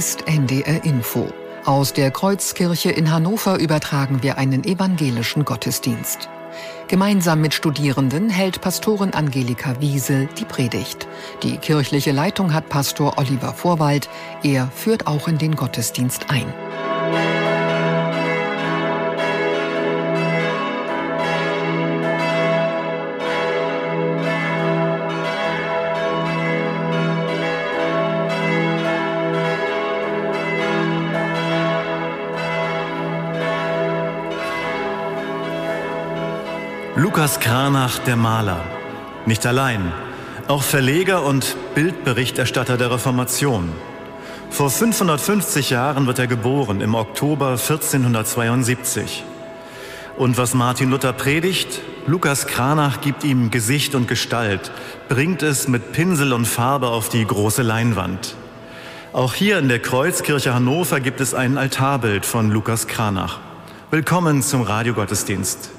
Ist NDR Info. Aus der Kreuzkirche in Hannover übertragen wir einen evangelischen Gottesdienst. Gemeinsam mit Studierenden hält Pastorin Angelika Wiesel die Predigt. Die kirchliche Leitung hat Pastor Oliver Vorwald. Er führt auch in den Gottesdienst ein. Lukas Kranach, der Maler. Nicht allein, auch Verleger und Bildberichterstatter der Reformation. Vor 550 Jahren wird er geboren, im Oktober 1472. Und was Martin Luther predigt, Lukas Kranach gibt ihm Gesicht und Gestalt, bringt es mit Pinsel und Farbe auf die große Leinwand. Auch hier in der Kreuzkirche Hannover gibt es ein Altarbild von Lukas Kranach. Willkommen zum Radiogottesdienst.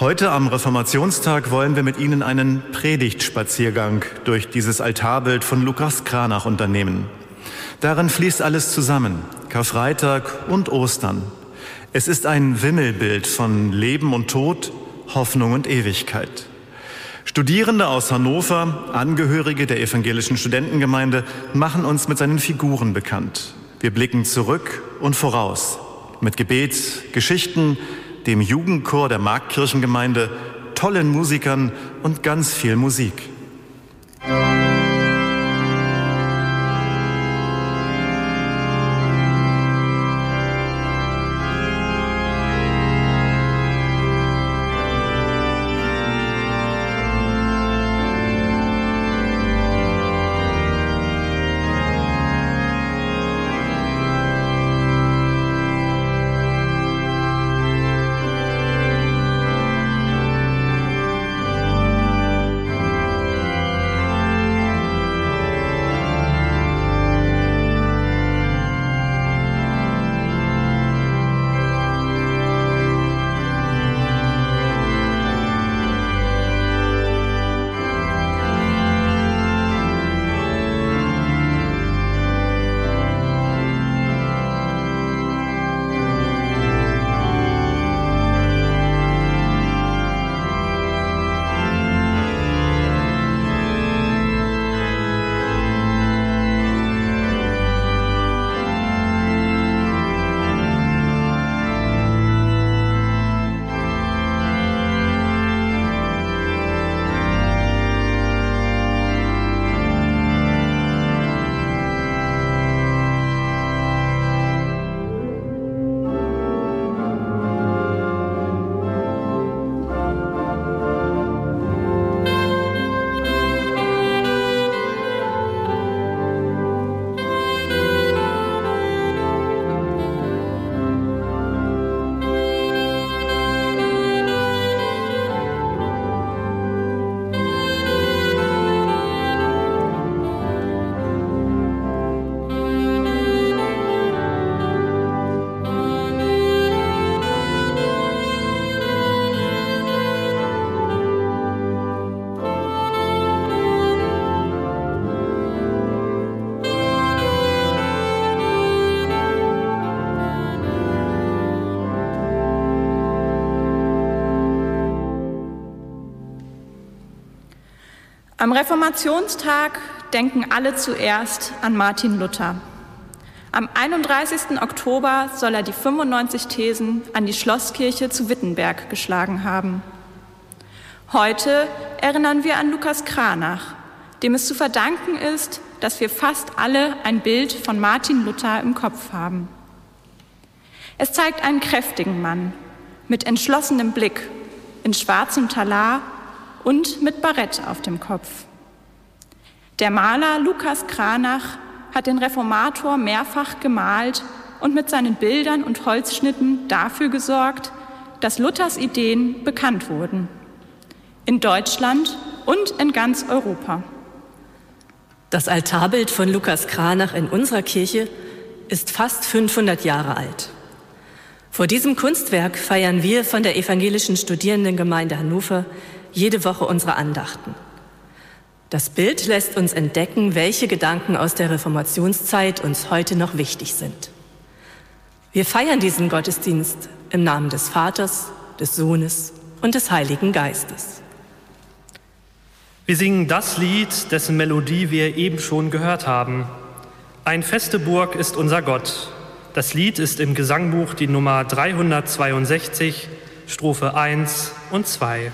Heute am Reformationstag wollen wir mit Ihnen einen Predigtspaziergang durch dieses Altarbild von Lukas Kranach unternehmen. Darin fließt alles zusammen, Karfreitag und Ostern. Es ist ein Wimmelbild von Leben und Tod, Hoffnung und Ewigkeit. Studierende aus Hannover, Angehörige der evangelischen Studentengemeinde, machen uns mit seinen Figuren bekannt. Wir blicken zurück und voraus mit Gebet, Geschichten, dem Jugendchor der Marktkirchengemeinde, tollen Musikern und ganz viel Musik. Am Reformationstag denken alle zuerst an Martin Luther. Am 31. Oktober soll er die 95 Thesen an die Schlosskirche zu Wittenberg geschlagen haben. Heute erinnern wir an Lukas Kranach, dem es zu verdanken ist, dass wir fast alle ein Bild von Martin Luther im Kopf haben. Es zeigt einen kräftigen Mann mit entschlossenem Blick, in schwarzem Talar und mit Barett auf dem Kopf. Der Maler Lukas Kranach hat den Reformator mehrfach gemalt und mit seinen Bildern und Holzschnitten dafür gesorgt, dass Luthers Ideen bekannt wurden. In Deutschland und in ganz Europa. Das Altarbild von Lukas Kranach in unserer Kirche ist fast 500 Jahre alt. Vor diesem Kunstwerk feiern wir von der evangelischen Studierendengemeinde Hannover jede Woche unsere Andachten. Das Bild lässt uns entdecken, welche Gedanken aus der Reformationszeit uns heute noch wichtig sind. Wir feiern diesen Gottesdienst im Namen des Vaters, des Sohnes und des Heiligen Geistes. Wir singen das Lied, dessen Melodie wir eben schon gehört haben. Ein feste Burg ist unser Gott. Das Lied ist im Gesangbuch die Nummer 362, Strophe 1 und 2.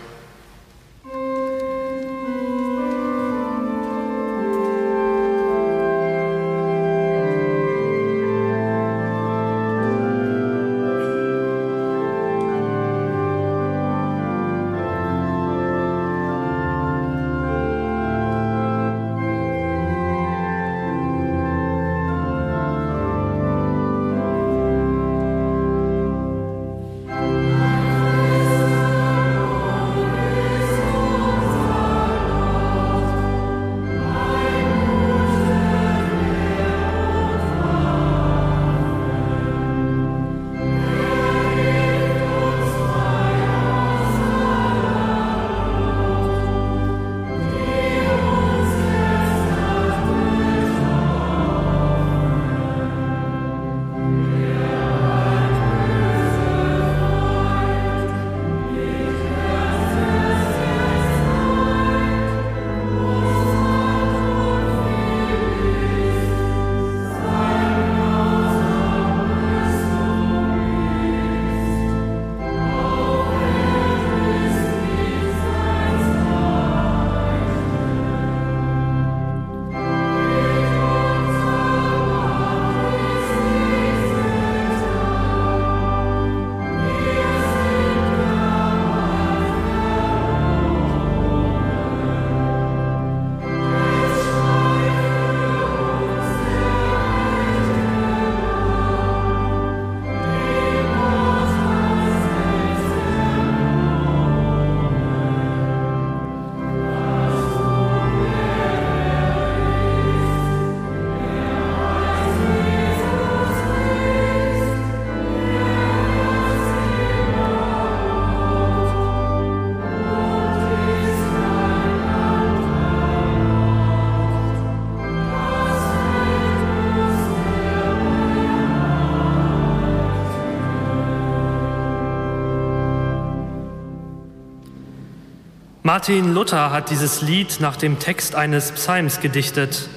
Martin Luther hat dieses Lied nach dem Text eines Psalms gedichtet.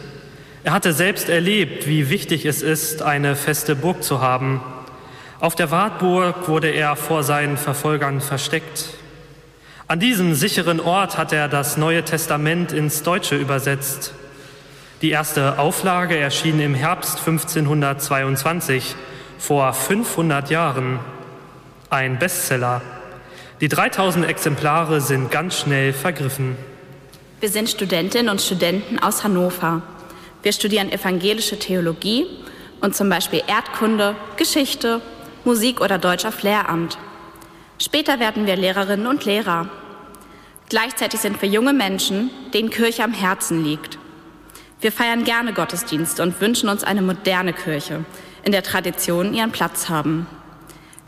Er hatte selbst erlebt, wie wichtig es ist, eine feste Burg zu haben. Auf der Wartburg wurde er vor seinen Verfolgern versteckt. An diesem sicheren Ort hat er das Neue Testament ins Deutsche übersetzt. Die erste Auflage erschien im Herbst 1522, vor 500 Jahren. Ein Bestseller. Die 3000 Exemplare sind ganz schnell vergriffen. Wir sind Studentinnen und Studenten aus Hannover. Wir studieren evangelische Theologie und zum Beispiel Erdkunde, Geschichte, Musik oder Deutsch auf Lehramt. Später werden wir Lehrerinnen und Lehrer. Gleichzeitig sind wir junge Menschen, denen Kirche am Herzen liegt. Wir feiern gerne Gottesdienste und wünschen uns eine moderne Kirche, in der Traditionen ihren Platz haben.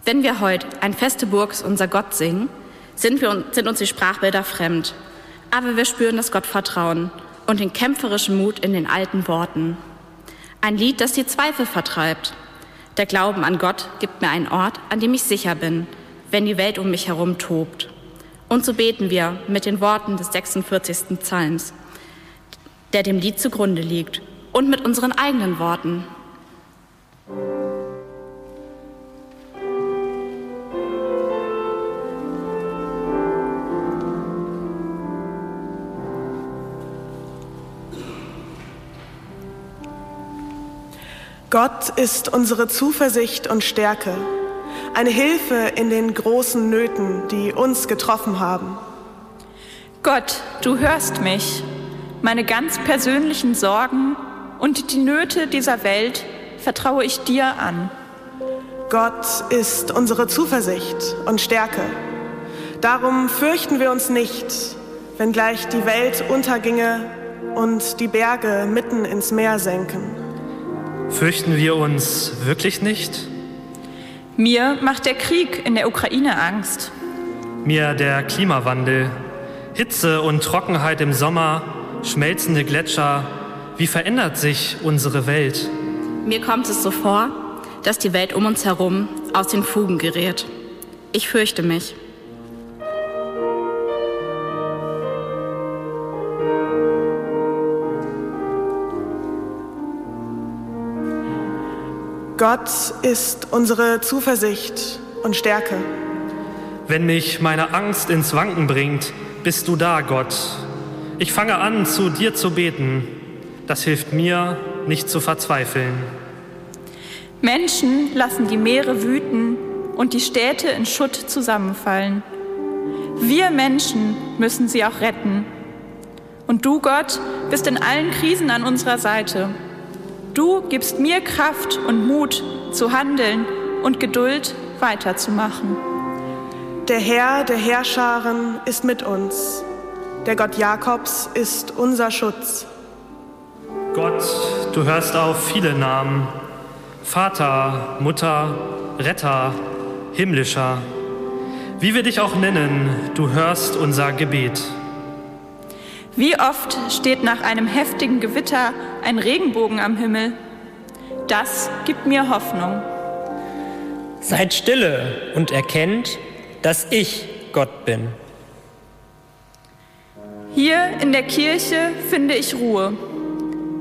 Wenn wir heute ein feste Burg ist unser Gott singen, sind, wir, sind uns die Sprachbilder fremd. Aber wir spüren das Gottvertrauen und den kämpferischen Mut in den alten Worten. Ein Lied, das die Zweifel vertreibt. Der Glauben an Gott gibt mir einen Ort, an dem ich sicher bin, wenn die Welt um mich herum tobt. Und so beten wir mit den Worten des 46. Psalms, der dem Lied zugrunde liegt, und mit unseren eigenen Worten. Gott ist unsere Zuversicht und Stärke, eine Hilfe in den großen Nöten, die uns getroffen haben. Gott, du hörst mich, meine ganz persönlichen Sorgen und die Nöte dieser Welt vertraue ich dir an. Gott ist unsere Zuversicht und Stärke. Darum fürchten wir uns nicht, wenngleich die Welt unterginge und die Berge mitten ins Meer senken. Fürchten wir uns wirklich nicht? Mir macht der Krieg in der Ukraine Angst. Mir der Klimawandel, Hitze und Trockenheit im Sommer schmelzende Gletscher, wie verändert sich unsere Welt? Mir kommt es so vor, dass die Welt um uns herum aus den Fugen gerät. Ich fürchte mich. Gott ist unsere Zuversicht und Stärke. Wenn mich meine Angst ins Wanken bringt, bist du da, Gott. Ich fange an, zu dir zu beten. Das hilft mir, nicht zu verzweifeln. Menschen lassen die Meere wüten und die Städte in Schutt zusammenfallen. Wir Menschen müssen sie auch retten. Und du, Gott, bist in allen Krisen an unserer Seite. Du gibst mir Kraft und Mut zu handeln und Geduld weiterzumachen. Der Herr der Herrscharen ist mit uns. Der Gott Jakobs ist unser Schutz. Gott, du hörst auf viele Namen. Vater, Mutter, Retter, Himmlischer. Wie wir dich auch nennen, du hörst unser Gebet. Wie oft steht nach einem heftigen Gewitter ein Regenbogen am Himmel? Das gibt mir Hoffnung. Seid stille und erkennt, dass ich Gott bin. Hier in der Kirche finde ich Ruhe.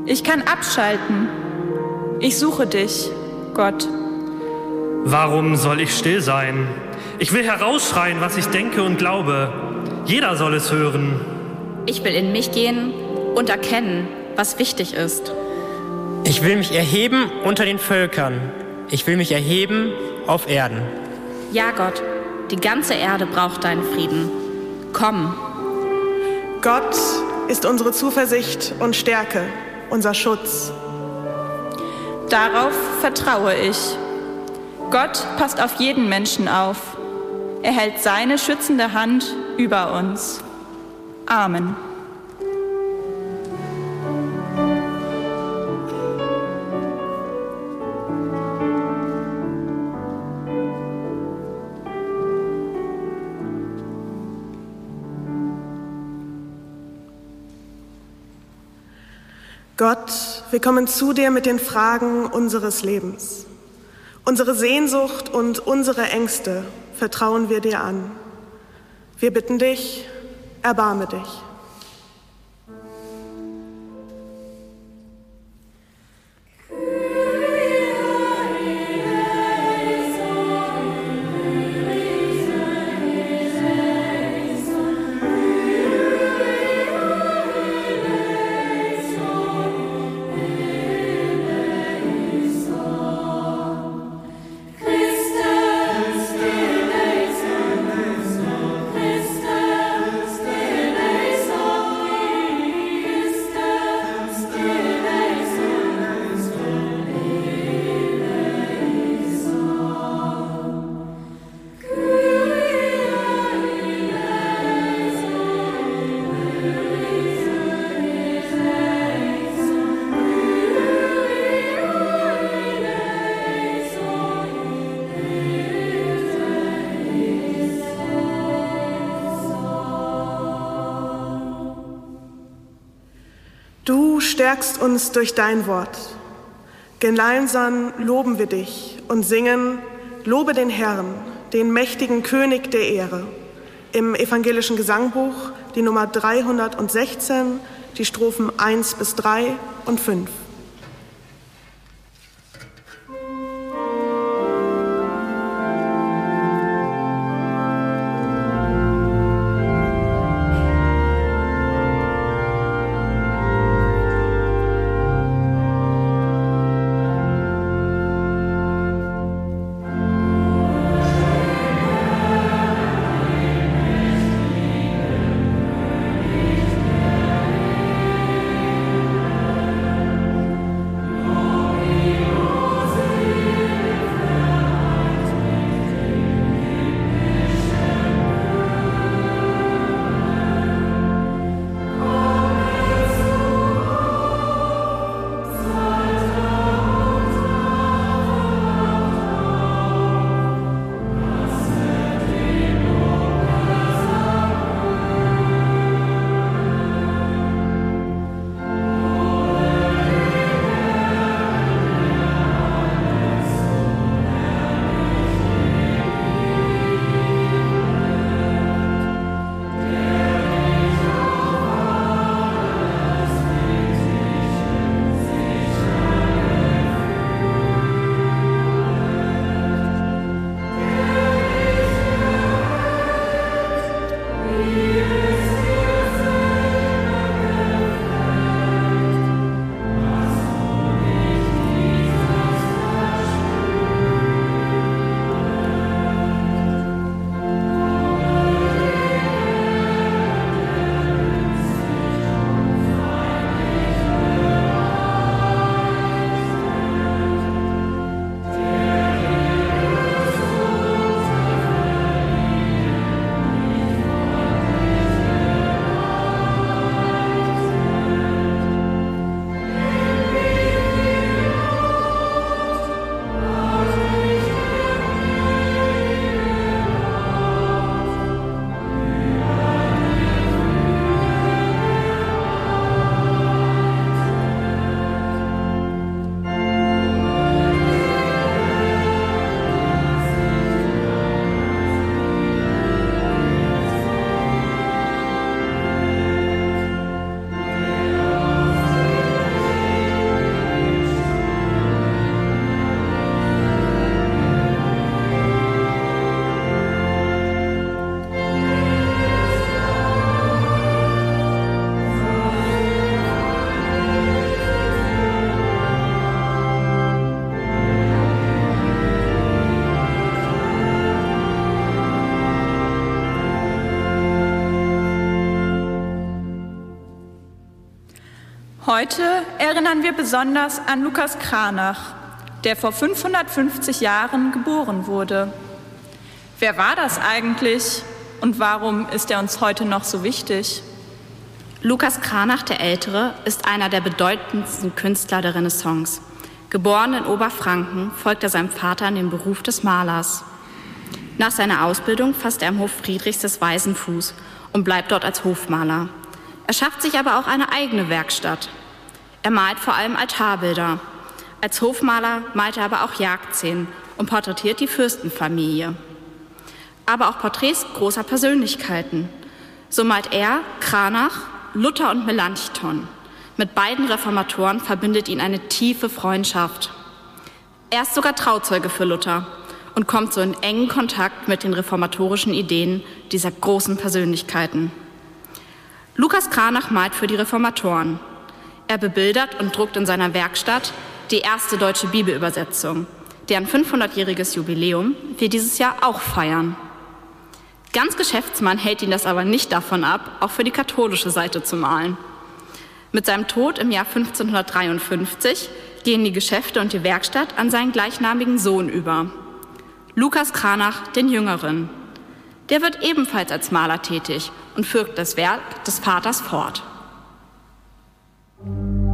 Ich kann abschalten. Ich suche dich, Gott. Warum soll ich still sein? Ich will herausschreien, was ich denke und glaube. Jeder soll es hören. Ich will in mich gehen und erkennen, was wichtig ist. Ich will mich erheben unter den Völkern. Ich will mich erheben auf Erden. Ja, Gott, die ganze Erde braucht deinen Frieden. Komm. Gott ist unsere Zuversicht und Stärke, unser Schutz. Darauf vertraue ich. Gott passt auf jeden Menschen auf. Er hält seine schützende Hand über uns. Amen. Gott, wir kommen zu dir mit den Fragen unseres Lebens. Unsere Sehnsucht und unsere Ängste vertrauen wir dir an. Wir bitten dich, erbarme dich. Du stärkst uns durch dein Wort. Gemeinsam loben wir dich und singen, lobe den Herrn, den mächtigen König der Ehre. Im evangelischen Gesangbuch die Nummer 316, die Strophen 1 bis 3 und 5. Heute erinnern wir besonders an Lukas Kranach, der vor 550 Jahren geboren wurde. Wer war das eigentlich und warum ist er uns heute noch so wichtig? Lukas Kranach der Ältere ist einer der bedeutendsten Künstler der Renaissance. Geboren in Oberfranken, folgt er seinem Vater in den Beruf des Malers. Nach seiner Ausbildung fasst er am Hof Friedrichs des Weißen Fuß und bleibt dort als Hofmaler. Er schafft sich aber auch eine eigene Werkstatt. Er malt vor allem Altarbilder. Als Hofmaler malt er aber auch Jagdszenen und porträtiert die Fürstenfamilie. Aber auch Porträts großer Persönlichkeiten. So malt er Kranach, Luther und Melanchthon. Mit beiden Reformatoren verbindet ihn eine tiefe Freundschaft. Er ist sogar Trauzeuge für Luther und kommt so in engen Kontakt mit den reformatorischen Ideen dieser großen Persönlichkeiten. Lukas Kranach malt für die Reformatoren. Er bebildert und druckt in seiner Werkstatt die erste deutsche Bibelübersetzung, deren 500-jähriges Jubiläum wir dieses Jahr auch feiern. Ganz Geschäftsmann hält ihn das aber nicht davon ab, auch für die katholische Seite zu malen. Mit seinem Tod im Jahr 1553 gehen die Geschäfte und die Werkstatt an seinen gleichnamigen Sohn über, Lukas Kranach den Jüngeren. Der wird ebenfalls als Maler tätig und führt das Werk des Vaters fort. Thank you.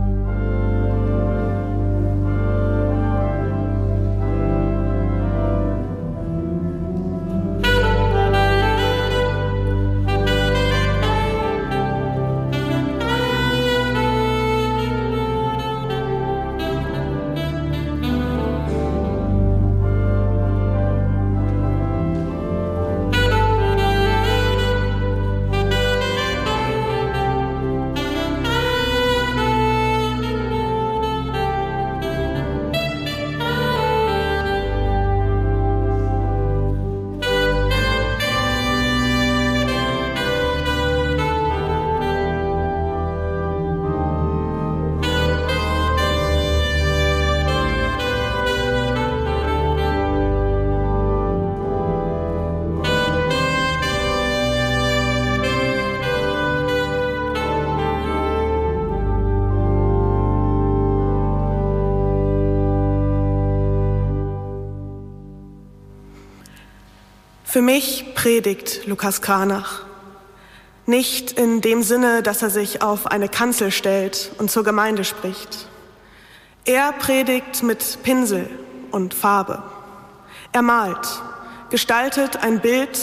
Für mich predigt Lukas Kranach. Nicht in dem Sinne, dass er sich auf eine Kanzel stellt und zur Gemeinde spricht. Er predigt mit Pinsel und Farbe. Er malt, gestaltet ein Bild,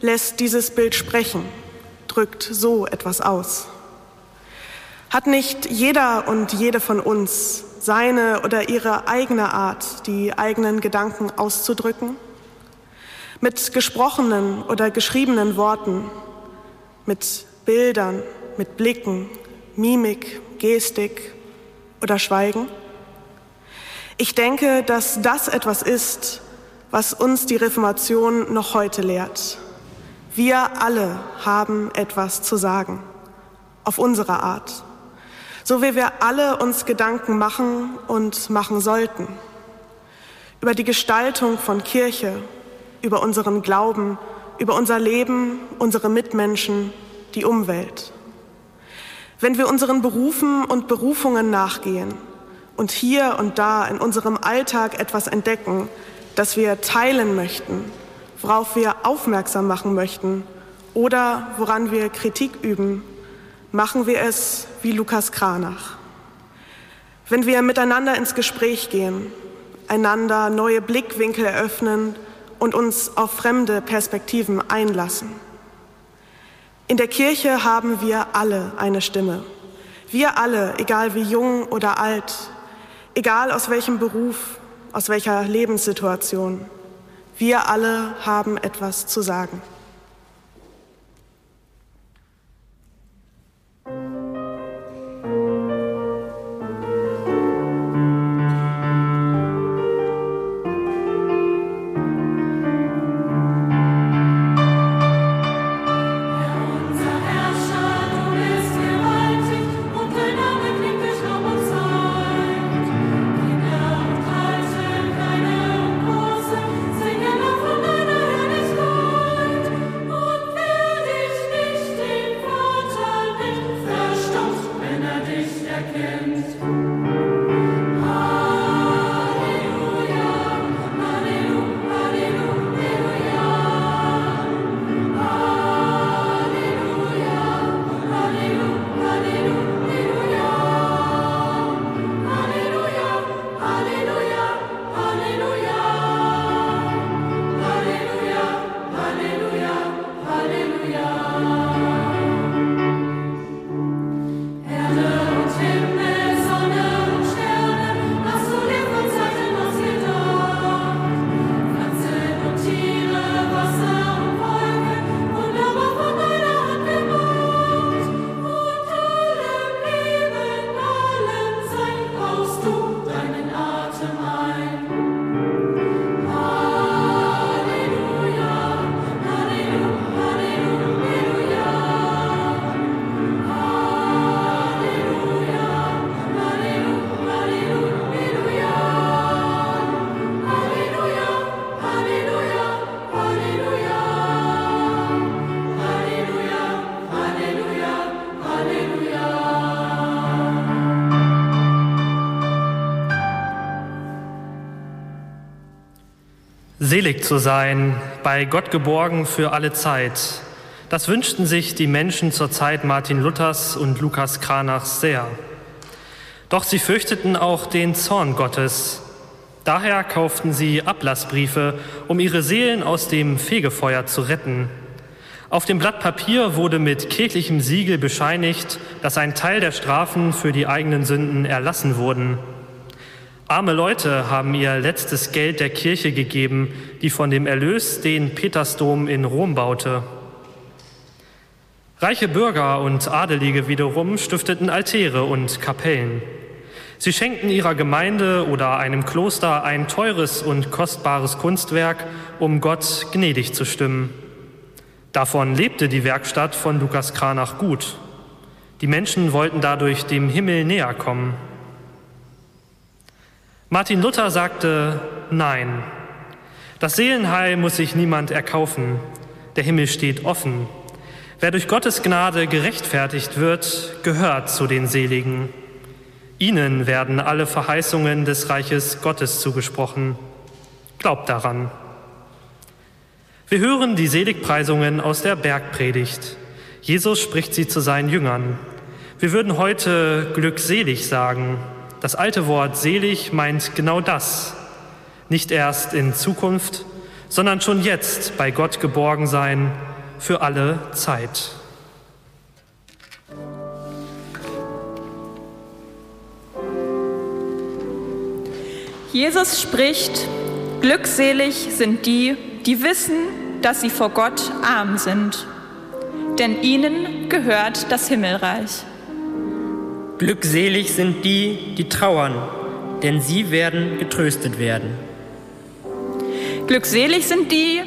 lässt dieses Bild sprechen, drückt so etwas aus. Hat nicht jeder und jede von uns seine oder ihre eigene Art, die eigenen Gedanken auszudrücken? Mit gesprochenen oder geschriebenen Worten, mit Bildern, mit Blicken, Mimik, Gestik oder Schweigen? Ich denke, dass das etwas ist, was uns die Reformation noch heute lehrt. Wir alle haben etwas zu sagen, auf unsere Art, so wie wir alle uns Gedanken machen und machen sollten über die Gestaltung von Kirche, über unseren Glauben, über unser Leben, unsere Mitmenschen, die Umwelt. Wenn wir unseren Berufen und Berufungen nachgehen und hier und da in unserem Alltag etwas entdecken, das wir teilen möchten, worauf wir aufmerksam machen möchten oder woran wir Kritik üben, machen wir es wie Lukas Kranach. Wenn wir miteinander ins Gespräch gehen, einander neue Blickwinkel eröffnen, und uns auf fremde Perspektiven einlassen. In der Kirche haben wir alle eine Stimme. Wir alle, egal wie jung oder alt, egal aus welchem Beruf, aus welcher Lebenssituation, wir alle haben etwas zu sagen. Selig zu sein, bei Gott geborgen für alle Zeit. Das wünschten sich die Menschen zur Zeit Martin Luthers und Lukas Kranachs sehr. Doch sie fürchteten auch den Zorn Gottes. Daher kauften sie Ablassbriefe, um ihre Seelen aus dem Fegefeuer zu retten. Auf dem Blatt Papier wurde mit kirchlichem Siegel bescheinigt, dass ein Teil der Strafen für die eigenen Sünden erlassen wurden. Arme Leute haben ihr letztes Geld der Kirche gegeben, die von dem Erlös den Petersdom in Rom baute. Reiche Bürger und Adelige wiederum stifteten Altäre und Kapellen. Sie schenkten ihrer Gemeinde oder einem Kloster ein teures und kostbares Kunstwerk, um Gott gnädig zu stimmen. Davon lebte die Werkstatt von Lukas Kranach gut. Die Menschen wollten dadurch dem Himmel näher kommen. Martin Luther sagte Nein. Das Seelenheil muss sich niemand erkaufen. Der Himmel steht offen. Wer durch Gottes Gnade gerechtfertigt wird, gehört zu den Seligen. Ihnen werden alle Verheißungen des Reiches Gottes zugesprochen. Glaubt daran. Wir hören die Seligpreisungen aus der Bergpredigt. Jesus spricht sie zu seinen Jüngern. Wir würden heute glückselig sagen. Das alte Wort selig meint genau das. Nicht erst in Zukunft, sondern schon jetzt bei Gott geborgen sein für alle Zeit. Jesus spricht, glückselig sind die, die wissen, dass sie vor Gott arm sind, denn ihnen gehört das Himmelreich. Glückselig sind die, die trauern, denn sie werden getröstet werden. Glückselig sind die,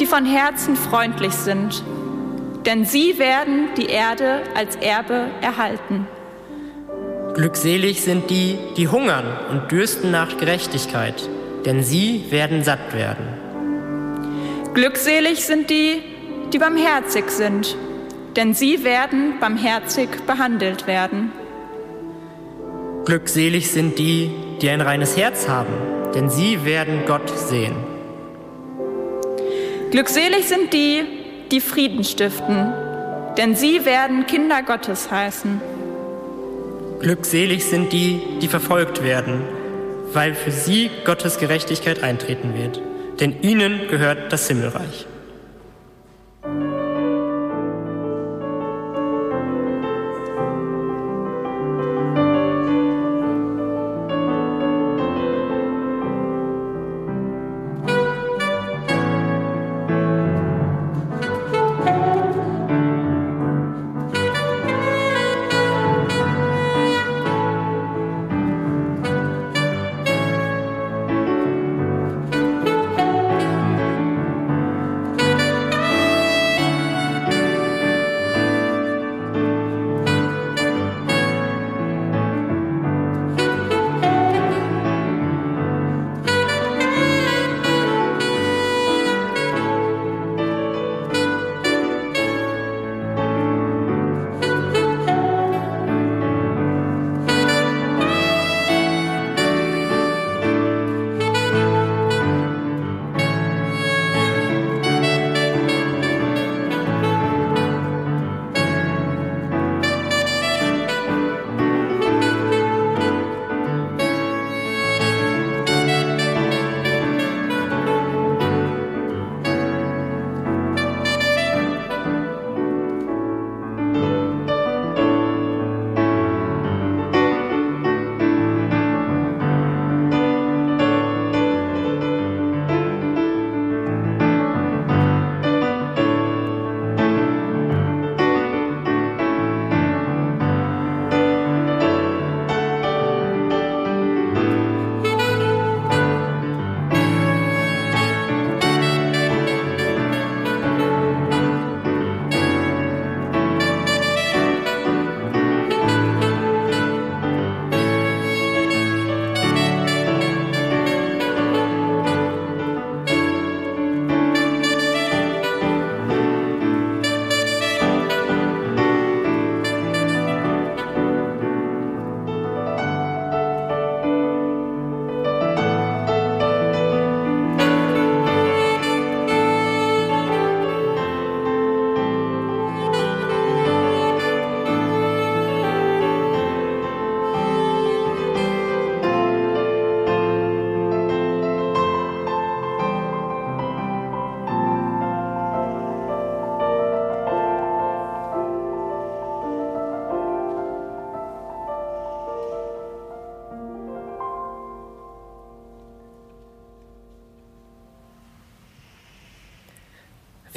die von Herzen freundlich sind, denn sie werden die Erde als Erbe erhalten. Glückselig sind die, die hungern und dürsten nach Gerechtigkeit, denn sie werden satt werden. Glückselig sind die, die barmherzig sind, denn sie werden barmherzig behandelt werden. Glückselig sind die, die ein reines Herz haben, denn sie werden Gott sehen. Glückselig sind die, die Frieden stiften, denn sie werden Kinder Gottes heißen. Glückselig sind die, die verfolgt werden, weil für sie Gottes Gerechtigkeit eintreten wird denn ihnen gehört das Himmelreich.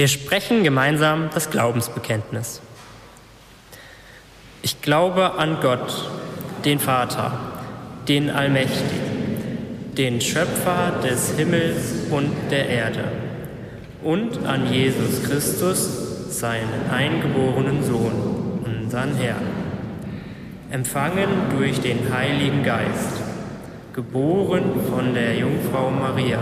Wir sprechen gemeinsam das Glaubensbekenntnis. Ich glaube an Gott, den Vater, den Allmächtigen, den Schöpfer des Himmels und der Erde und an Jesus Christus, seinen eingeborenen Sohn, unseren Herrn, empfangen durch den Heiligen Geist, geboren von der Jungfrau Maria,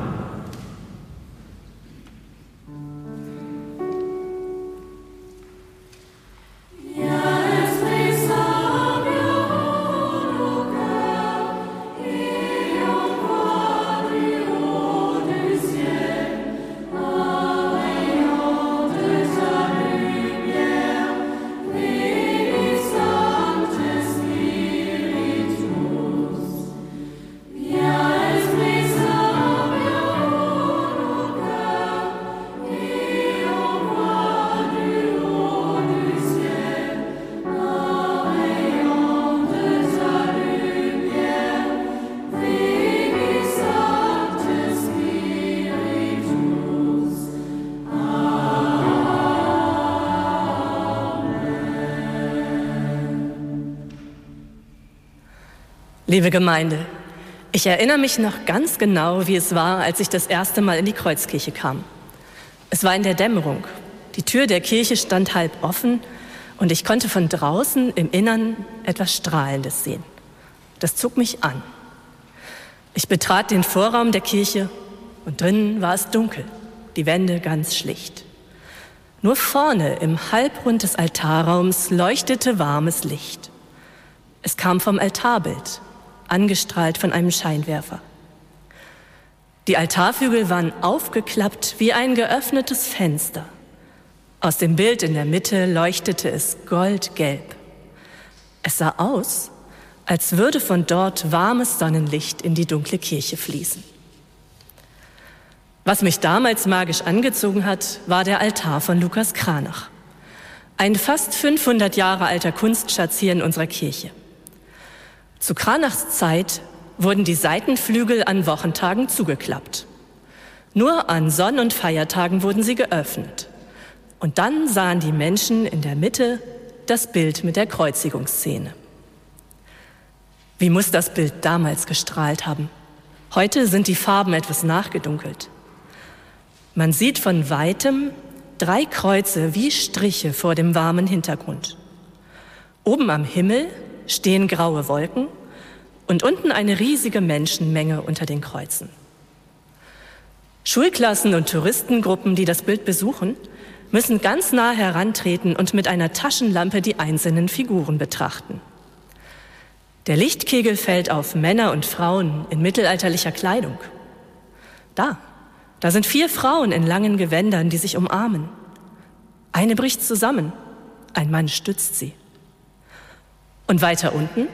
Liebe Gemeinde, ich erinnere mich noch ganz genau, wie es war, als ich das erste Mal in die Kreuzkirche kam. Es war in der Dämmerung. Die Tür der Kirche stand halb offen und ich konnte von draußen im Innern etwas Strahlendes sehen. Das zog mich an. Ich betrat den Vorraum der Kirche und drinnen war es dunkel, die Wände ganz schlicht. Nur vorne im Halbrund des Altarraums leuchtete warmes Licht. Es kam vom Altarbild angestrahlt von einem Scheinwerfer. Die Altarflügel waren aufgeklappt wie ein geöffnetes Fenster. Aus dem Bild in der Mitte leuchtete es goldgelb. Es sah aus, als würde von dort warmes Sonnenlicht in die dunkle Kirche fließen. Was mich damals magisch angezogen hat, war der Altar von Lukas Kranach. Ein fast 500 Jahre alter Kunstschatz hier in unserer Kirche. Zu Kranachs Zeit wurden die Seitenflügel an Wochentagen zugeklappt. Nur an Sonn- und Feiertagen wurden sie geöffnet. Und dann sahen die Menschen in der Mitte das Bild mit der Kreuzigungsszene. Wie muss das Bild damals gestrahlt haben? Heute sind die Farben etwas nachgedunkelt. Man sieht von weitem drei Kreuze wie Striche vor dem warmen Hintergrund. Oben am Himmel stehen graue Wolken und unten eine riesige Menschenmenge unter den Kreuzen. Schulklassen und Touristengruppen, die das Bild besuchen, müssen ganz nah herantreten und mit einer Taschenlampe die einzelnen Figuren betrachten. Der Lichtkegel fällt auf Männer und Frauen in mittelalterlicher Kleidung. Da, da sind vier Frauen in langen Gewändern, die sich umarmen. Eine bricht zusammen, ein Mann stützt sie. Und weiter unten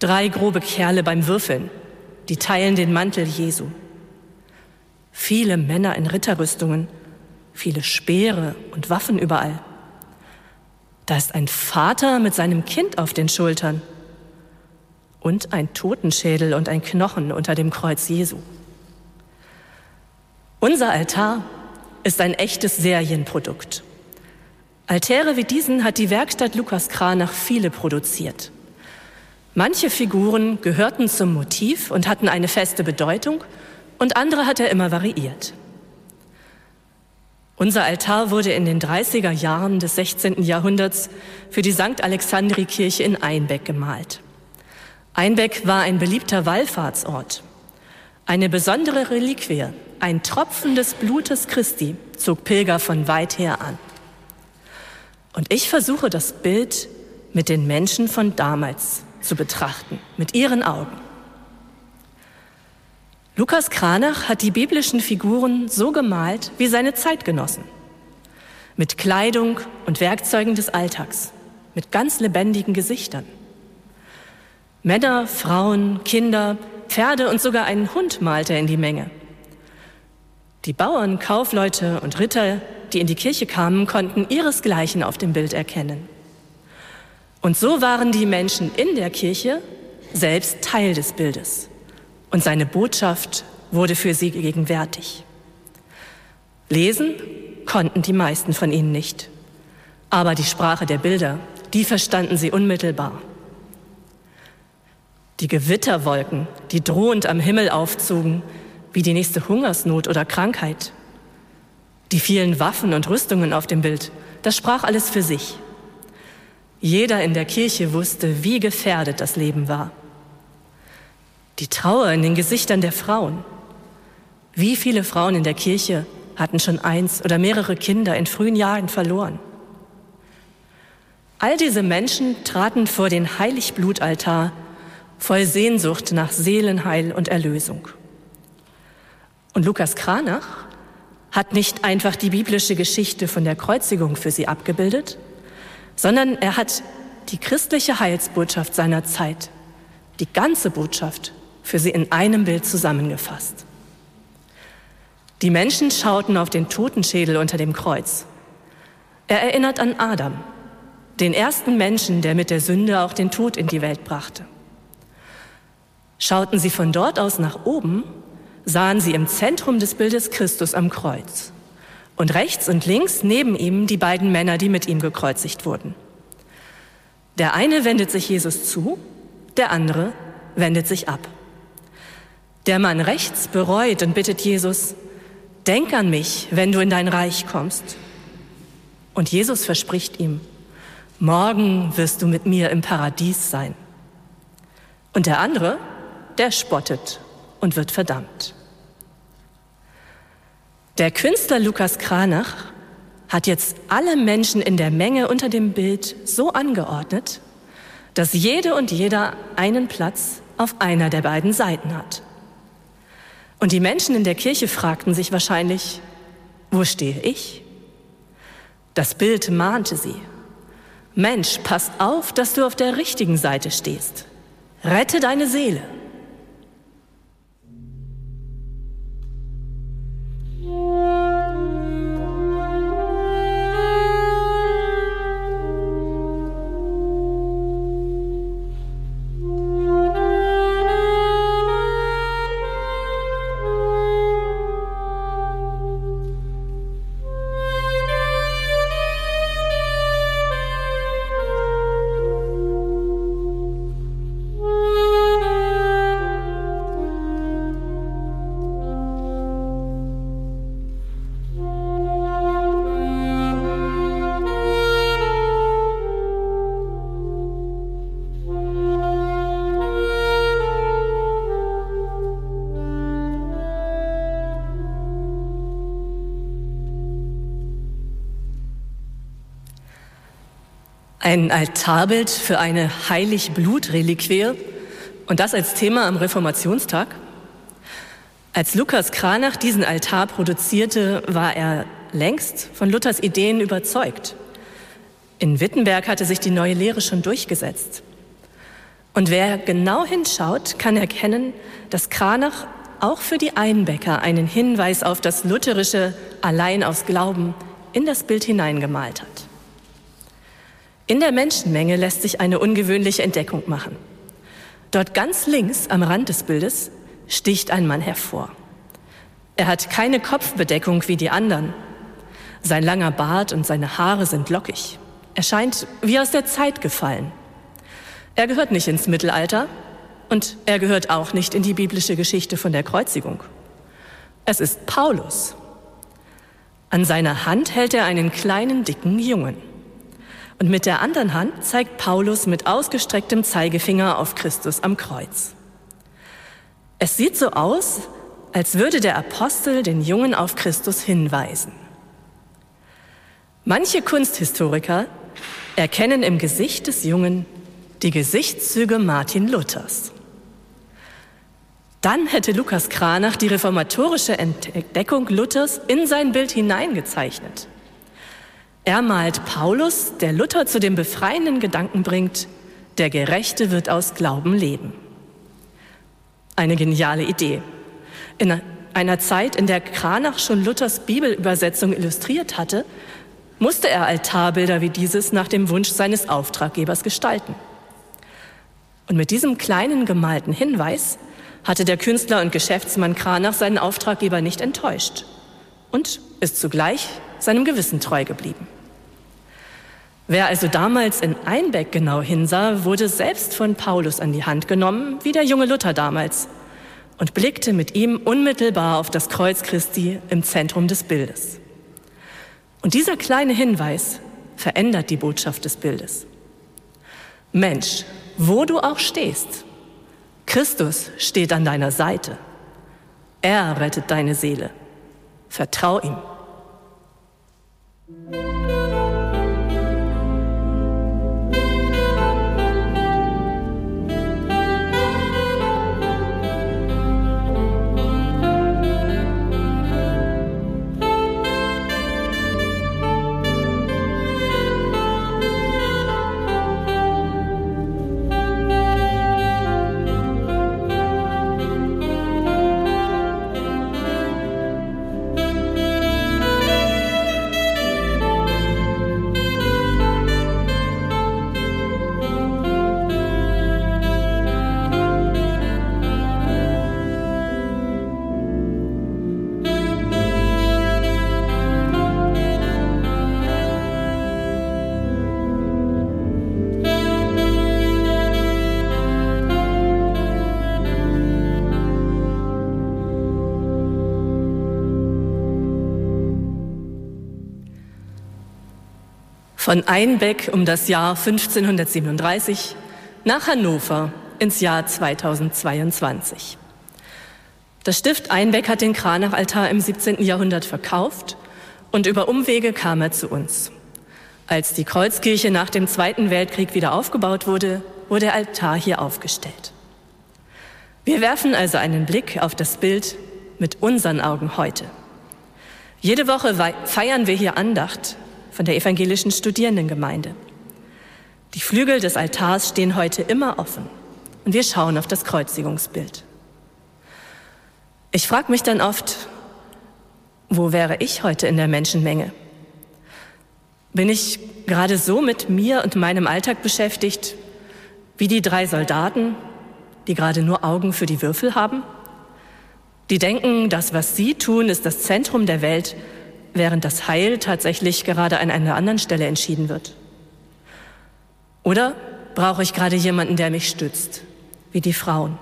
drei grobe Kerle beim Würfeln, die teilen den Mantel Jesu. Viele Männer in Ritterrüstungen, viele Speere und Waffen überall. Da ist ein Vater mit seinem Kind auf den Schultern und ein Totenschädel und ein Knochen unter dem Kreuz Jesu. Unser Altar ist ein echtes Serienprodukt. Altäre wie diesen hat die Werkstatt Lukas Kranach viele produziert. Manche Figuren gehörten zum Motiv und hatten eine feste Bedeutung und andere hat er immer variiert. Unser Altar wurde in den 30er Jahren des 16. Jahrhunderts für die St. Alexandri-Kirche in Einbeck gemalt. Einbeck war ein beliebter Wallfahrtsort. Eine besondere Reliquie, ein Tropfen des Blutes Christi, zog Pilger von weit her an. Und ich versuche das Bild mit den Menschen von damals zu betrachten, mit ihren Augen. Lukas Kranach hat die biblischen Figuren so gemalt wie seine Zeitgenossen. Mit Kleidung und Werkzeugen des Alltags, mit ganz lebendigen Gesichtern. Männer, Frauen, Kinder, Pferde und sogar einen Hund malte er in die Menge. Die Bauern, Kaufleute und Ritter, die in die Kirche kamen, konnten ihresgleichen auf dem Bild erkennen. Und so waren die Menschen in der Kirche selbst Teil des Bildes. Und seine Botschaft wurde für sie gegenwärtig. Lesen konnten die meisten von ihnen nicht. Aber die Sprache der Bilder, die verstanden sie unmittelbar. Die Gewitterwolken, die drohend am Himmel aufzogen, wie die nächste Hungersnot oder Krankheit. Die vielen Waffen und Rüstungen auf dem Bild, das sprach alles für sich. Jeder in der Kirche wusste, wie gefährdet das Leben war. Die Trauer in den Gesichtern der Frauen. Wie viele Frauen in der Kirche hatten schon eins oder mehrere Kinder in frühen Jahren verloren. All diese Menschen traten vor den Heiligblutaltar voll Sehnsucht nach Seelenheil und Erlösung. Und Lukas Kranach hat nicht einfach die biblische Geschichte von der Kreuzigung für sie abgebildet, sondern er hat die christliche Heilsbotschaft seiner Zeit, die ganze Botschaft, für sie in einem Bild zusammengefasst. Die Menschen schauten auf den Totenschädel unter dem Kreuz. Er erinnert an Adam, den ersten Menschen, der mit der Sünde auch den Tod in die Welt brachte. Schauten sie von dort aus nach oben, sahen sie im Zentrum des Bildes Christus am Kreuz und rechts und links neben ihm die beiden Männer, die mit ihm gekreuzigt wurden. Der eine wendet sich Jesus zu, der andere wendet sich ab. Der Mann rechts bereut und bittet Jesus, denk an mich, wenn du in dein Reich kommst. Und Jesus verspricht ihm, morgen wirst du mit mir im Paradies sein. Und der andere, der spottet und wird verdammt. Der Künstler Lukas Kranach hat jetzt alle Menschen in der Menge unter dem Bild so angeordnet, dass jede und jeder einen Platz auf einer der beiden Seiten hat. Und die Menschen in der Kirche fragten sich wahrscheinlich, wo stehe ich? Das Bild mahnte sie. Mensch, pass auf, dass du auf der richtigen Seite stehst. Rette deine Seele. Ein Altarbild für eine Heilig-Blut-Reliquie und das als Thema am Reformationstag? Als Lukas Kranach diesen Altar produzierte, war er längst von Luthers Ideen überzeugt. In Wittenberg hatte sich die neue Lehre schon durchgesetzt. Und wer genau hinschaut, kann erkennen, dass Kranach auch für die Einbäcker einen Hinweis auf das lutherische Allein aus Glauben in das Bild hineingemalt hat. In der Menschenmenge lässt sich eine ungewöhnliche Entdeckung machen. Dort ganz links am Rand des Bildes sticht ein Mann hervor. Er hat keine Kopfbedeckung wie die anderen. Sein langer Bart und seine Haare sind lockig. Er scheint wie aus der Zeit gefallen. Er gehört nicht ins Mittelalter und er gehört auch nicht in die biblische Geschichte von der Kreuzigung. Es ist Paulus. An seiner Hand hält er einen kleinen, dicken Jungen. Und mit der anderen Hand zeigt Paulus mit ausgestrecktem Zeigefinger auf Christus am Kreuz. Es sieht so aus, als würde der Apostel den Jungen auf Christus hinweisen. Manche Kunsthistoriker erkennen im Gesicht des Jungen die Gesichtszüge Martin Luthers. Dann hätte Lukas Kranach die reformatorische Entdeckung Luthers in sein Bild hineingezeichnet. Er malt Paulus, der Luther zu dem befreienden Gedanken bringt, der Gerechte wird aus Glauben leben. Eine geniale Idee. In einer Zeit, in der Kranach schon Luthers Bibelübersetzung illustriert hatte, musste er Altarbilder wie dieses nach dem Wunsch seines Auftraggebers gestalten. Und mit diesem kleinen gemalten Hinweis hatte der Künstler und Geschäftsmann Kranach seinen Auftraggeber nicht enttäuscht und ist zugleich seinem Gewissen treu geblieben. Wer also damals in Einbeck genau hinsah, wurde selbst von Paulus an die Hand genommen, wie der junge Luther damals, und blickte mit ihm unmittelbar auf das Kreuz Christi im Zentrum des Bildes. Und dieser kleine Hinweis verändert die Botschaft des Bildes. Mensch, wo du auch stehst, Christus steht an deiner Seite. Er rettet deine Seele. Vertrau ihm. Von Einbeck um das Jahr 1537 nach Hannover ins Jahr 2022. Das Stift Einbeck hat den Kranachaltar im 17. Jahrhundert verkauft und über Umwege kam er zu uns. Als die Kreuzkirche nach dem Zweiten Weltkrieg wieder aufgebaut wurde, wurde der Altar hier aufgestellt. Wir werfen also einen Blick auf das Bild mit unseren Augen heute. Jede Woche feiern wir hier Andacht von der evangelischen Studierendengemeinde. Die Flügel des Altars stehen heute immer offen und wir schauen auf das Kreuzigungsbild. Ich frage mich dann oft, wo wäre ich heute in der Menschenmenge? Bin ich gerade so mit mir und meinem Alltag beschäftigt wie die drei Soldaten, die gerade nur Augen für die Würfel haben? Die denken, das, was sie tun, ist das Zentrum der Welt während das Heil tatsächlich gerade an einer anderen Stelle entschieden wird? Oder brauche ich gerade jemanden, der mich stützt, wie die Frauen,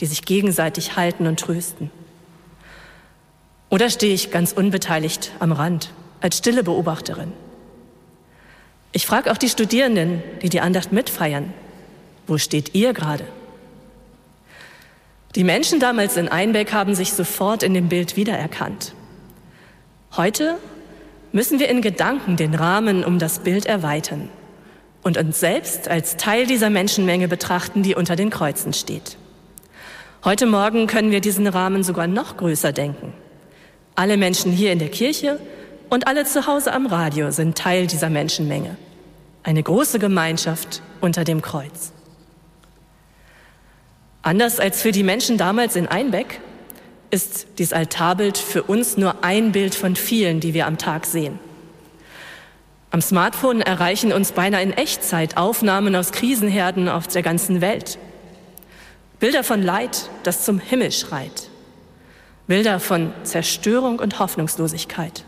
die sich gegenseitig halten und trösten? Oder stehe ich ganz unbeteiligt am Rand als stille Beobachterin? Ich frage auch die Studierenden, die die Andacht mitfeiern, wo steht ihr gerade? Die Menschen damals in Einbeck haben sich sofort in dem Bild wiedererkannt. Heute müssen wir in Gedanken den Rahmen um das Bild erweitern und uns selbst als Teil dieser Menschenmenge betrachten, die unter den Kreuzen steht. Heute Morgen können wir diesen Rahmen sogar noch größer denken. Alle Menschen hier in der Kirche und alle zu Hause am Radio sind Teil dieser Menschenmenge. Eine große Gemeinschaft unter dem Kreuz. Anders als für die Menschen damals in Einbeck ist dieses Altarbild für uns nur ein Bild von vielen, die wir am Tag sehen. Am Smartphone erreichen uns beinahe in Echtzeit Aufnahmen aus Krisenherden auf der ganzen Welt. Bilder von Leid, das zum Himmel schreit. Bilder von Zerstörung und Hoffnungslosigkeit.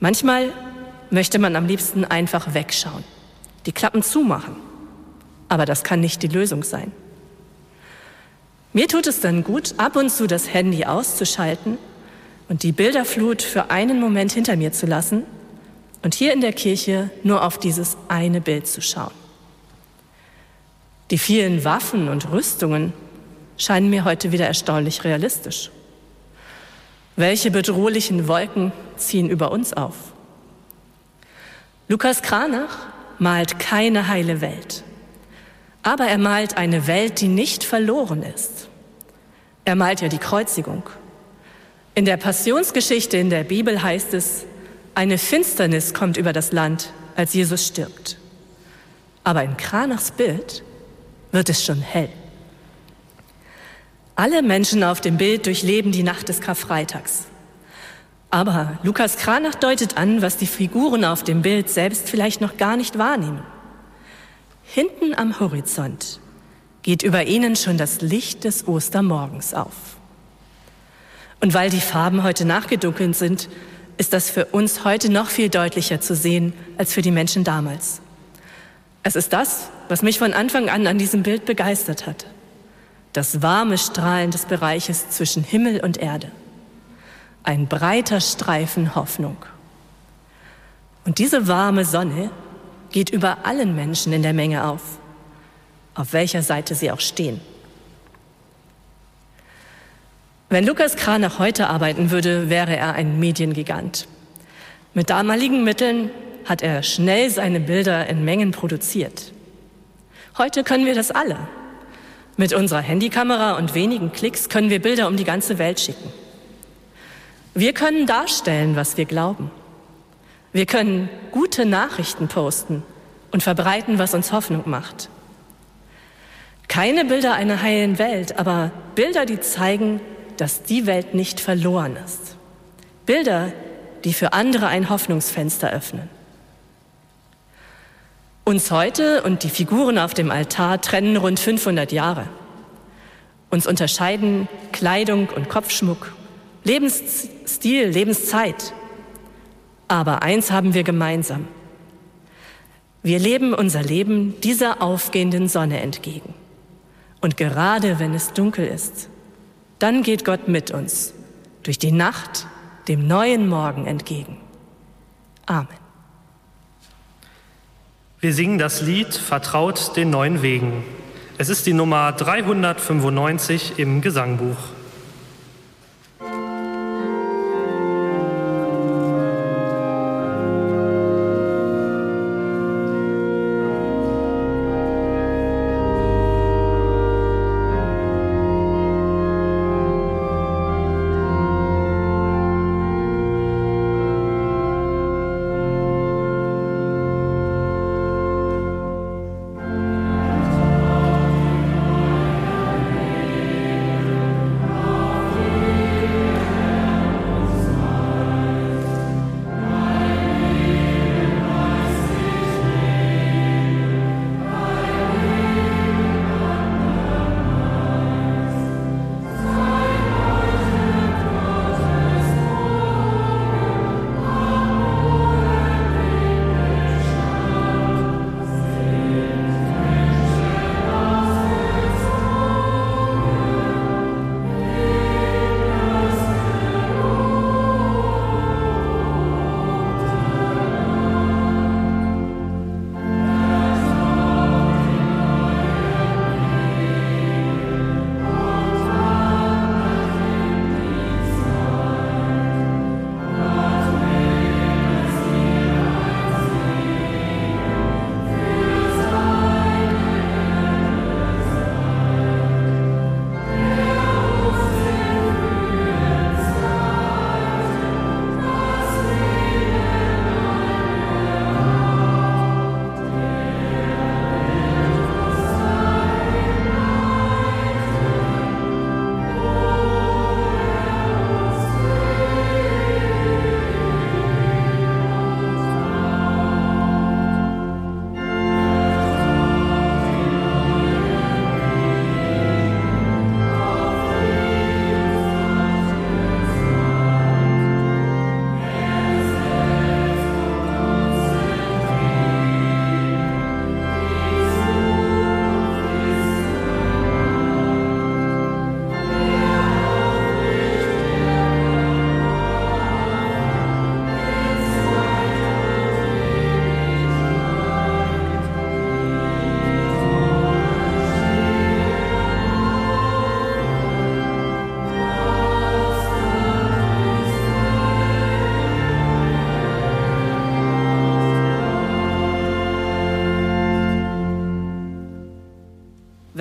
Manchmal möchte man am liebsten einfach wegschauen, die Klappen zumachen. Aber das kann nicht die Lösung sein. Mir tut es dann gut, ab und zu das Handy auszuschalten und die Bilderflut für einen Moment hinter mir zu lassen und hier in der Kirche nur auf dieses eine Bild zu schauen. Die vielen Waffen und Rüstungen scheinen mir heute wieder erstaunlich realistisch. Welche bedrohlichen Wolken ziehen über uns auf? Lukas Kranach malt keine heile Welt, aber er malt eine Welt, die nicht verloren ist. Er malt ja die Kreuzigung. In der Passionsgeschichte in der Bibel heißt es, eine Finsternis kommt über das Land, als Jesus stirbt. Aber in Kranachs Bild wird es schon hell. Alle Menschen auf dem Bild durchleben die Nacht des Karfreitags. Aber Lukas Kranach deutet an, was die Figuren auf dem Bild selbst vielleicht noch gar nicht wahrnehmen. Hinten am Horizont geht über ihnen schon das Licht des Ostermorgens auf. Und weil die Farben heute nachgedunkelt sind, ist das für uns heute noch viel deutlicher zu sehen als für die Menschen damals. Es ist das, was mich von Anfang an an diesem Bild begeistert hat das warme Strahlen des Bereiches zwischen Himmel und Erde. Ein breiter Streifen Hoffnung. Und diese warme Sonne geht über allen Menschen in der Menge auf, auf welcher Seite sie auch stehen. Wenn Lukas Kranach heute arbeiten würde, wäre er ein Mediengigant. Mit damaligen Mitteln hat er schnell seine Bilder in Mengen produziert. Heute können wir das alle. Mit unserer Handykamera und wenigen Klicks können wir Bilder um die ganze Welt schicken. Wir können darstellen, was wir glauben. Wir können gute Nachrichten posten und verbreiten, was uns Hoffnung macht. Keine Bilder einer heilen Welt, aber Bilder, die zeigen, dass die Welt nicht verloren ist. Bilder, die für andere ein Hoffnungsfenster öffnen. Uns heute und die Figuren auf dem Altar trennen rund 500 Jahre. Uns unterscheiden Kleidung und Kopfschmuck, Lebensstil, Lebenszeit. Aber eins haben wir gemeinsam. Wir leben unser Leben dieser aufgehenden Sonne entgegen. Und gerade wenn es dunkel ist, dann geht Gott mit uns durch die Nacht dem neuen Morgen entgegen. Amen. Wir singen das Lied Vertraut den neuen Wegen. Es ist die Nummer 395 im Gesangbuch.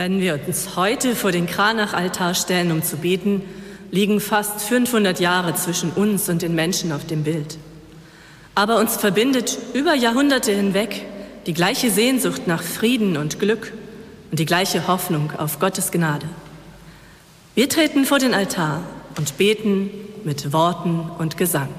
Wenn wir uns heute vor den Kranachaltar stellen, um zu beten, liegen fast 500 Jahre zwischen uns und den Menschen auf dem Bild. Aber uns verbindet über Jahrhunderte hinweg die gleiche Sehnsucht nach Frieden und Glück und die gleiche Hoffnung auf Gottes Gnade. Wir treten vor den Altar und beten mit Worten und Gesang.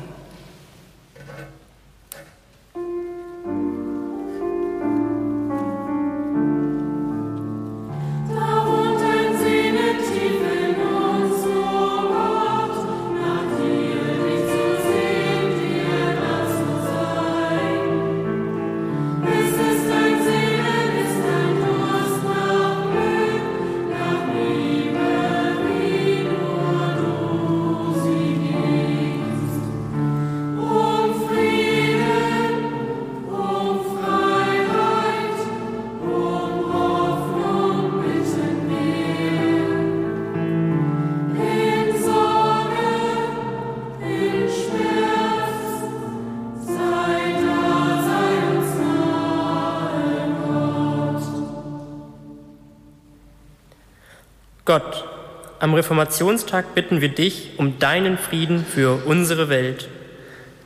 Am Reformationstag bitten wir dich um deinen Frieden für unsere Welt.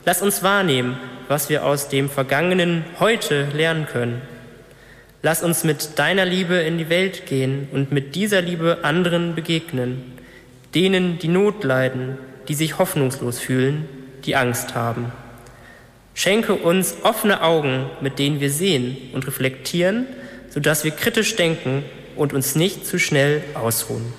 Lass uns wahrnehmen, was wir aus dem Vergangenen heute lernen können. Lass uns mit deiner Liebe in die Welt gehen und mit dieser Liebe anderen begegnen, denen, die Not leiden, die sich hoffnungslos fühlen, die Angst haben. Schenke uns offene Augen, mit denen wir sehen und reflektieren, sodass wir kritisch denken und uns nicht zu schnell ausruhen.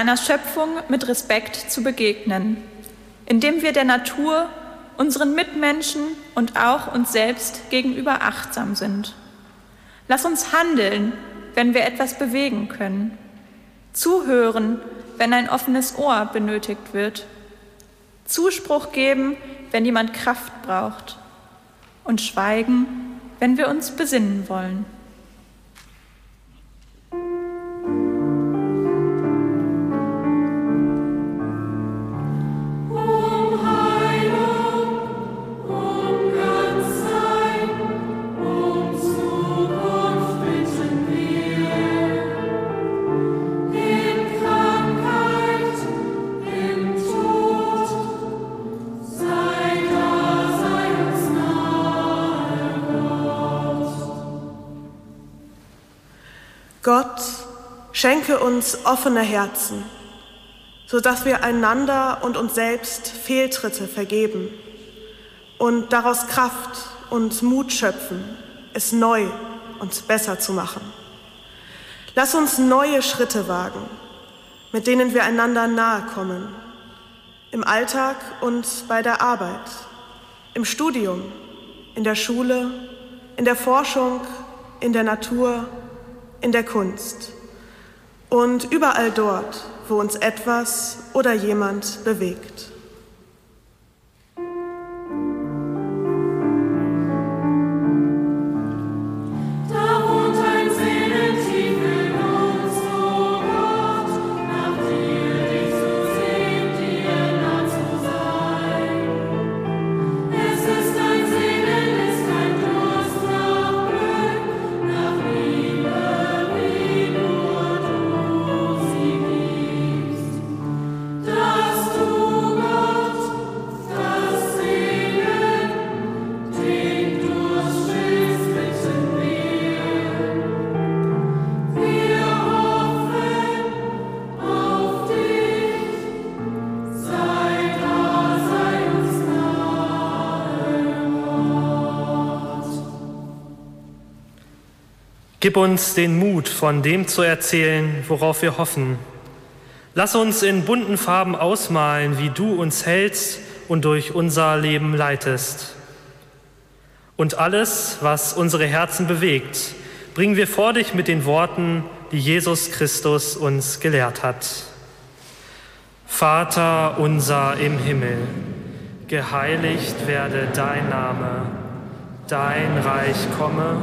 Uns, deiner Schöpfung mit Respekt zu begegnen, indem wir der Natur, unseren Mitmenschen und auch uns selbst gegenüber achtsam sind. Lass uns handeln, wenn wir etwas bewegen können, zuhören, wenn ein offenes Ohr benötigt wird, Zuspruch geben, wenn jemand Kraft braucht und schweigen, wenn wir uns besinnen wollen. Gott, schenke uns offene Herzen, sodass wir einander und uns selbst Fehltritte vergeben und daraus Kraft und Mut schöpfen, es neu und besser zu machen. Lass uns neue Schritte wagen, mit denen wir einander nahe kommen, im Alltag und bei der Arbeit, im Studium, in der Schule, in der Forschung, in der Natur, in der Kunst und überall dort, wo uns etwas oder jemand bewegt. Gib uns den Mut, von dem zu erzählen, worauf wir hoffen. Lass uns in bunten Farben ausmalen, wie du uns hältst und durch unser Leben leitest. Und alles, was unsere Herzen bewegt, bringen wir vor dich mit den Worten, die Jesus Christus uns gelehrt hat. Vater unser im Himmel, geheiligt werde dein Name, dein Reich komme,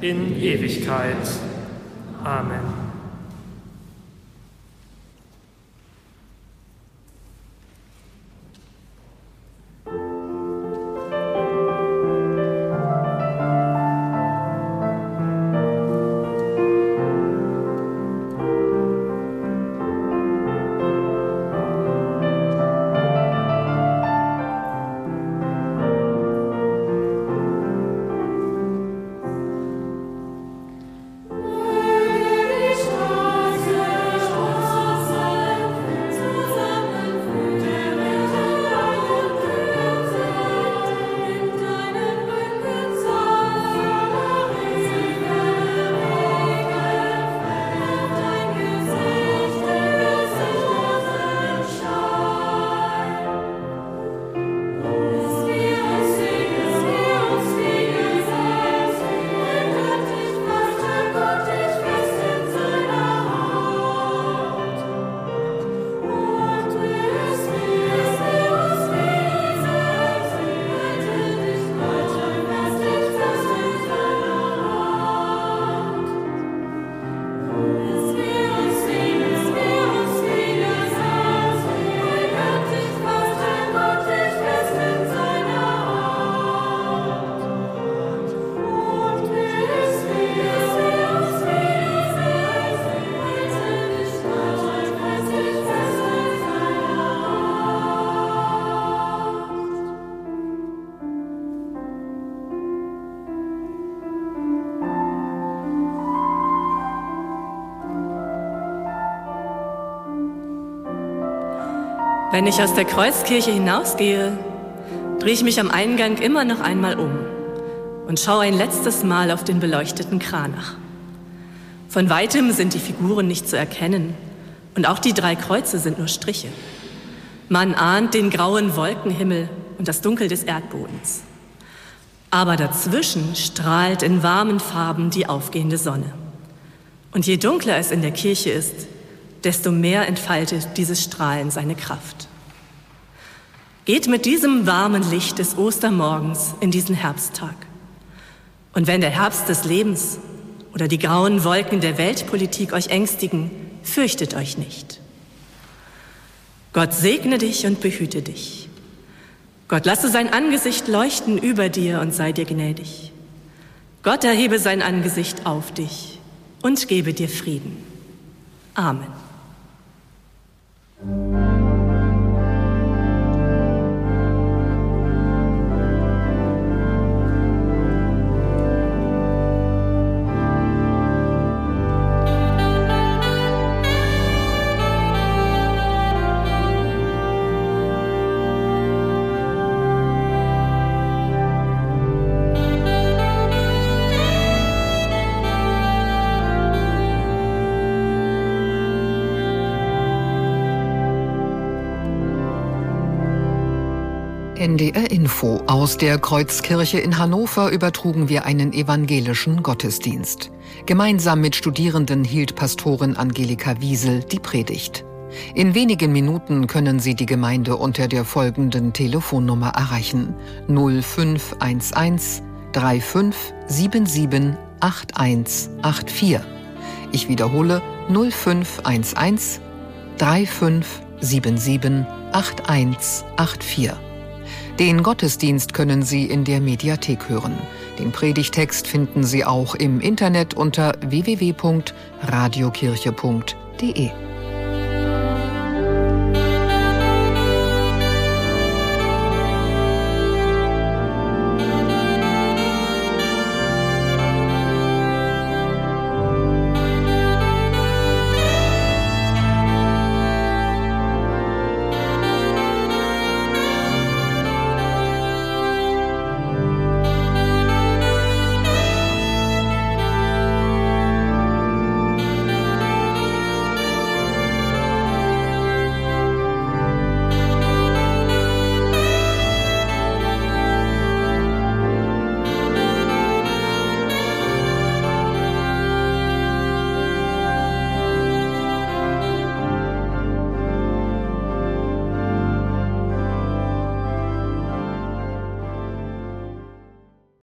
in Ewigkeit. Amen. Wenn ich aus der Kreuzkirche hinausgehe, drehe ich mich am Eingang immer noch einmal um und schaue ein letztes Mal auf den beleuchteten Kranach. Von weitem sind die Figuren nicht zu erkennen und auch die drei Kreuze sind nur Striche. Man ahnt den grauen Wolkenhimmel und das Dunkel des Erdbodens. Aber dazwischen strahlt in warmen Farben die aufgehende Sonne. Und je dunkler es in der Kirche ist, desto mehr entfaltet dieses Strahlen seine Kraft. Geht mit diesem warmen Licht des Ostermorgens in diesen Herbsttag. Und wenn der Herbst des Lebens oder die grauen Wolken der Weltpolitik euch ängstigen, fürchtet euch nicht. Gott segne dich und behüte dich. Gott lasse sein Angesicht leuchten über dir und sei dir gnädig. Gott erhebe sein Angesicht auf dich und gebe dir Frieden. Amen. NDR Info. Aus der Kreuzkirche in Hannover übertrugen wir einen evangelischen Gottesdienst. Gemeinsam mit Studierenden hielt Pastorin Angelika Wiesel die Predigt. In wenigen Minuten können Sie die Gemeinde unter der folgenden Telefonnummer erreichen. 0511 3577 8184. Ich wiederhole 0511 3577 8184. Den Gottesdienst können Sie in der Mediathek hören. Den Predigtext finden Sie auch im Internet unter www.radiokirche.de.